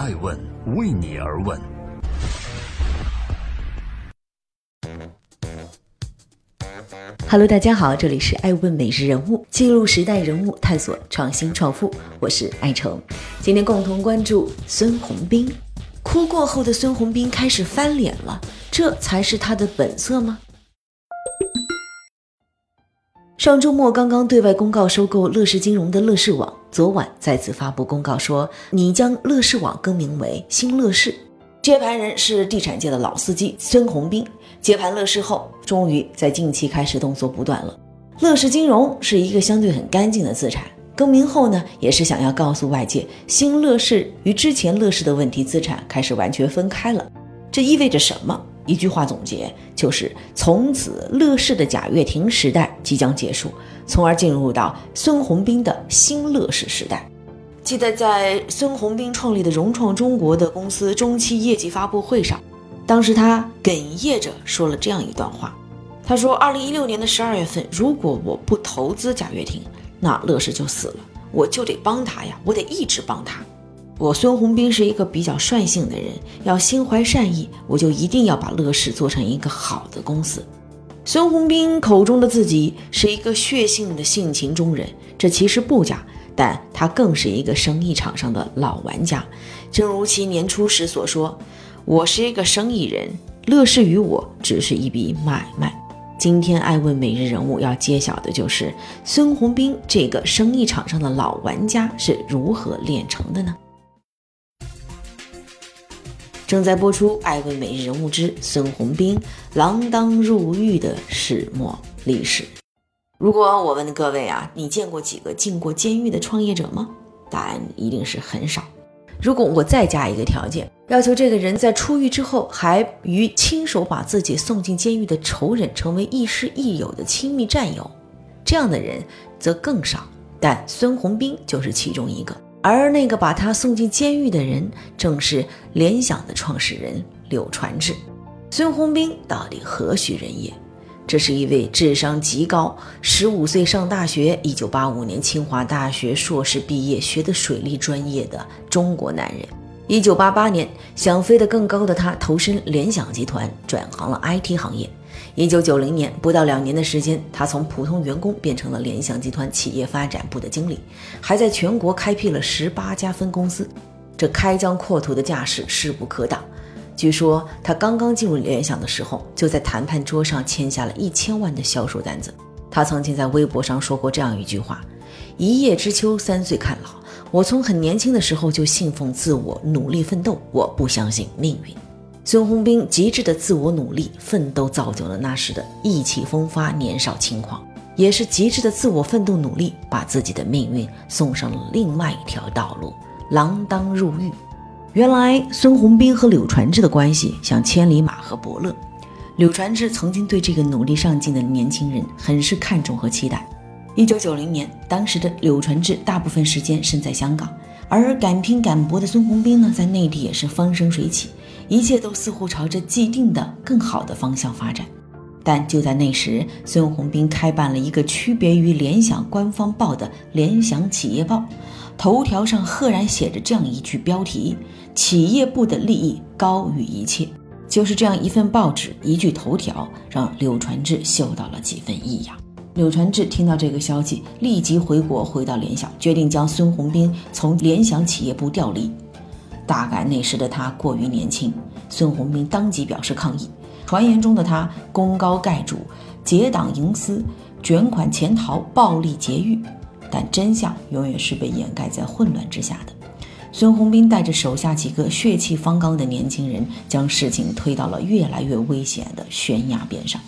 爱问为你而问。Hello，大家好，这里是爱问每日人物，记录时代人物，探索创新创富，我是爱成。今天共同关注孙宏斌，哭过后的孙宏斌开始翻脸了，这才是他的本色吗？上周末刚刚对外公告收购乐视金融的乐视网，昨晚再次发布公告说，拟将乐视网更名为新乐视。接盘人是地产界的老司机孙宏斌。接盘乐视后，终于在近期开始动作不断了。乐视金融是一个相对很干净的资产，更名后呢，也是想要告诉外界，新乐视与之前乐视的问题资产开始完全分开了。这意味着什么？一句话总结就是：从此乐视的贾跃亭时代即将结束，从而进入到孙宏斌的新乐视时代。记得在孙宏斌创立的融创中国的公司中期业绩发布会上，当时他哽咽着说了这样一段话：他说，二零一六年的十二月份，如果我不投资贾跃亭，那乐视就死了，我就得帮他呀，我得一直帮他。我孙宏斌是一个比较率性的人，要心怀善意，我就一定要把乐视做成一个好的公司。孙宏斌口中的自己是一个血性的性情中人，这其实不假，但他更是一个生意场上的老玩家。正如其年初时所说：“我是一个生意人，乐视与我只是一笔买卖。”今天爱问每日人物要揭晓的就是孙宏斌这个生意场上的老玩家是如何炼成的呢？正在播出《爱问每日人物之孙宏斌锒铛入狱的始末历史》。如果我问各位啊，你见过几个进过监狱的创业者吗？答案一定是很少。如果我再加一个条件，要求这个人在出狱之后还与亲手把自己送进监狱的仇人成为亦师亦友的亲密战友，这样的人则更少。但孙宏斌就是其中一个。而那个把他送进监狱的人，正是联想的创始人柳传志。孙宏斌到底何许人也？这是一位智商极高，十五岁上大学，一九八五年清华大学硕士毕业，学的水利专业的中国男人。一九八八年，想飞得更高的他投身联想集团，转行了 IT 行业。一九九零年，不到两年的时间，他从普通员工变成了联想集团企业发展部的经理，还在全国开辟了十八家分公司。这开疆扩土的架势势不可挡。据说他刚刚进入联想的时候，就在谈判桌上签下了一千万的销售单子。他曾经在微博上说过这样一句话：“一叶知秋，三岁看老。我从很年轻的时候就信奉自我，努力奋斗。我不相信命运。”孙宏斌极致的自我努力奋斗，造就了那时的意气风发、年少轻狂，也是极致的自我奋斗努力，把自己的命运送上了另外一条道路——锒铛入狱。原来，孙宏斌和柳传志的关系像千里马和伯乐。柳传志曾经对这个努力上进的年轻人很是看重和期待。一九九零年，当时的柳传志大部分时间身在香港，而敢拼敢搏的孙宏斌呢，在内地也是风生水起。一切都似乎朝着既定的更好的方向发展，但就在那时，孙宏斌开办了一个区别于联想官方报的《联想企业报》，头条上赫然写着这样一句标题：“企业部的利益高于一切。”就是这样一份报纸，一句头条，让柳传志嗅到了几分异样。柳传志听到这个消息，立即回国，回到联想，决定将孙宏斌从联想企业部调离。大概那时的他过于年轻，孙宏斌当即表示抗议。传言中的他功高盖主，结党营私，卷款潜逃，暴力劫狱，但真相永远是被掩盖在混乱之下的。孙宏斌带着手下几个血气方刚的年轻人，将事情推到了越来越危险的悬崖边上。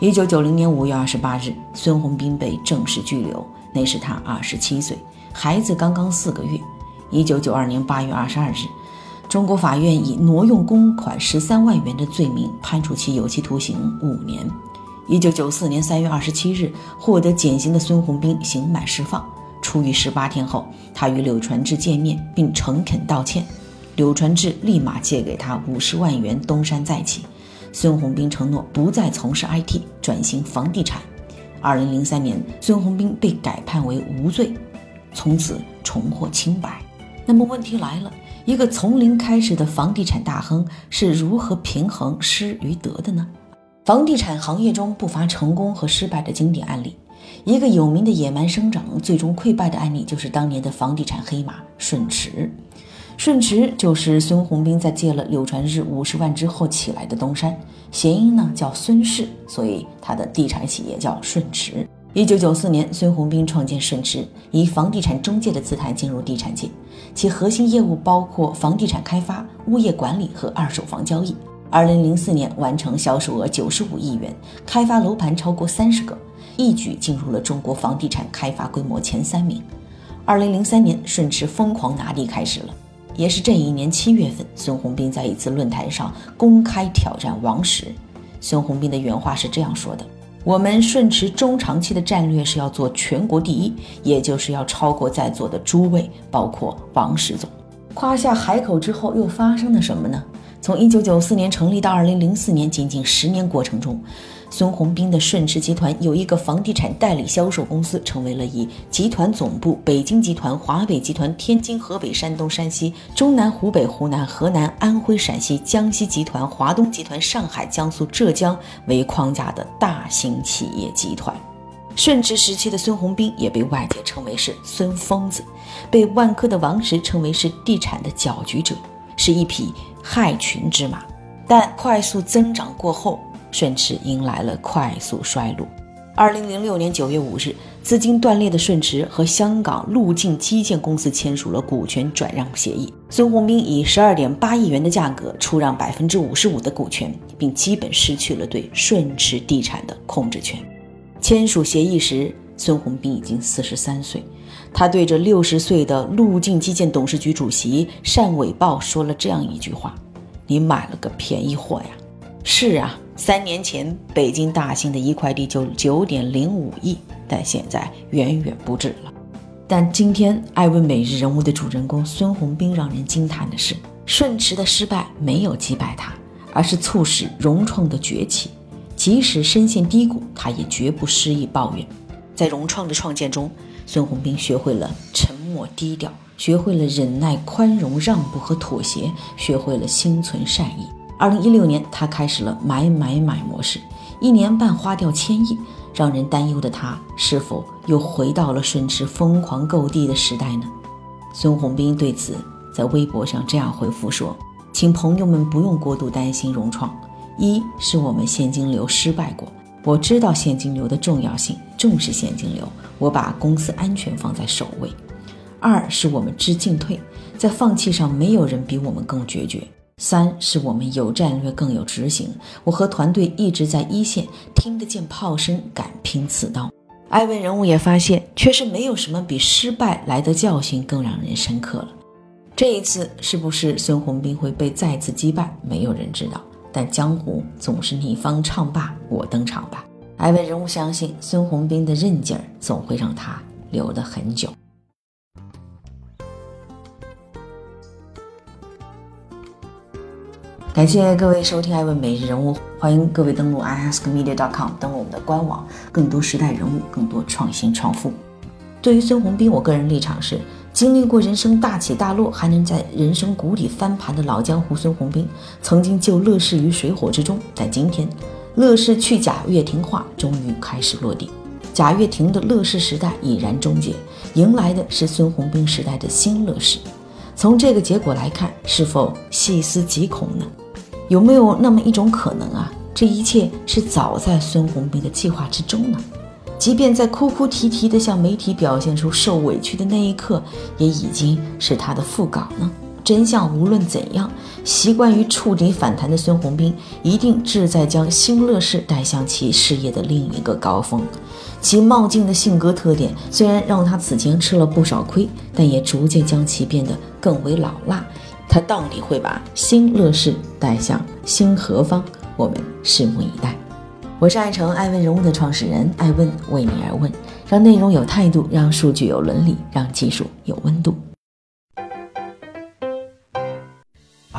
一九九零年五月二十八日，孙宏斌被正式拘留，那时他二十七岁，孩子刚刚四个月。一九九二年八月二十二日，中国法院以挪用公款十三万元的罪名判处其有期徒刑五年。一九九四年三月二十七日，获得减刑的孙宏斌刑满释放。出狱十八天后，他与柳传志见面并诚恳道歉。柳传志立马借给他五十万元东山再起。孙宏斌承诺不再从事 IT，转型房地产。二零零三年，孙宏斌被改判为无罪，从此重获清白。那么问题来了，一个从零开始的房地产大亨是如何平衡失与得的呢？房地产行业中不乏成功和失败的经典案例。一个有名的野蛮生长、最终溃败的案例，就是当年的房地产黑马顺驰。顺驰就是孙宏斌在借了柳传志五十万之后起来的东山，谐音呢叫孙氏，所以他的地产企业叫顺驰。一九九四年，孙宏斌创建顺驰，以房地产中介的姿态进入地产界，其核心业务包括房地产开发、物业管理和二手房交易。二零零四年完成销售额九十五亿元，开发楼盘超过三十个，一举进入了中国房地产开发规模前三名。二零零三年，顺驰疯狂拿地开始了，也是这一年七月份，孙宏斌在一次论坛上公开挑战王石。孙宏斌的原话是这样说的。我们顺驰中长期的战略是要做全国第一，也就是要超过在座的诸位，包括王石总。夸下海口之后，又发生了什么呢？从一九九四年成立到二零零四年，仅仅十年过程中。孙宏斌的顺驰集团有一个房地产代理销售公司，成为了以集团总部北京集团、华北集团、天津、河北、山东、山西、中南、湖北、湖南、河南、安徽、陕西、江西集团、华东集团、上海、江苏、浙江为框架的大型企业集团。顺驰时期的孙宏斌也被外界称为是“孙疯子”，被万科的王石称为是地产的搅局者，是一匹害群之马。但快速增长过后，顺驰迎来了快速衰落。二零零六年九月五日，资金断裂的顺驰和香港路径基建公司签署了股权转让协议。孙宏斌以十二点八亿元的价格出让百分之五十五的股权，并基本失去了对顺驰地产的控制权。签署协议时，孙宏斌已经四十三岁。他对着六十岁的路径基建董事局主席单伟豹说了这样一句话：“你买了个便宜货呀！”是啊。三年前，北京大兴的一块地就九点零五亿，但现在远远不止了。但今天，艾问每日人物的主人公孙宏斌让人惊叹的是，顺驰的失败没有击败他，而是促使融创的崛起。即使深陷低谷，他也绝不失意抱怨。在融创的创建中，孙宏斌学会了沉默低调，学会了忍耐、宽容、让步和妥协，学会了心存善意。二零一六年，他开始了买买买模式，一年半花掉千亿，让人担忧的他是否又回到了顺驰疯狂购地的时代呢？孙宏斌对此在微博上这样回复说：“请朋友们不用过度担心融创，一是我们现金流失败过，我知道现金流的重要性，重视现金流，我把公司安全放在首位；二是我们知进退，在放弃上没有人比我们更决绝。”三是我们有战略，更有执行。我和团队一直在一线，听得见炮声，敢拼刺刀。艾文人物也发现，确实没有什么比失败来的教训更让人深刻了。这一次是不是孙宏斌会被再次击败？没有人知道。但江湖总是你方唱罢我登场吧。艾文人物相信，孙宏斌的韧劲儿总会让他留得很久。感谢各位收听《艾问每日人物》，欢迎各位登录 iaskmedia.com，登录我们的官网，更多时代人物，更多创新创富。对于孙宏斌，我个人立场是：经历过人生大起大落，还能在人生谷底翻盘的老江湖孙宏斌，曾经救乐视于水火之中。但今天，乐视去贾跃亭化终于开始落地，贾跃亭的乐视时代已然终结，迎来的是孙宏斌时代的新乐视。从这个结果来看，是否细思极恐呢？有没有那么一种可能啊？这一切是早在孙宏斌的计划之中呢？即便在哭哭啼啼地向媒体表现出受委屈的那一刻，也已经是他的副稿呢？真相无论怎样，习惯于触底反弹的孙宏斌，一定志在将新乐视带向其事业的另一个高峰。其冒进的性格特点，虽然让他此前吃了不少亏，但也逐渐将其变得更为老辣。他到底会把新乐视带向新何方？我们拭目以待。我是爱成爱问人物的创始人，爱问为你而问，让内容有态度，让数据有伦理，让技术有温度。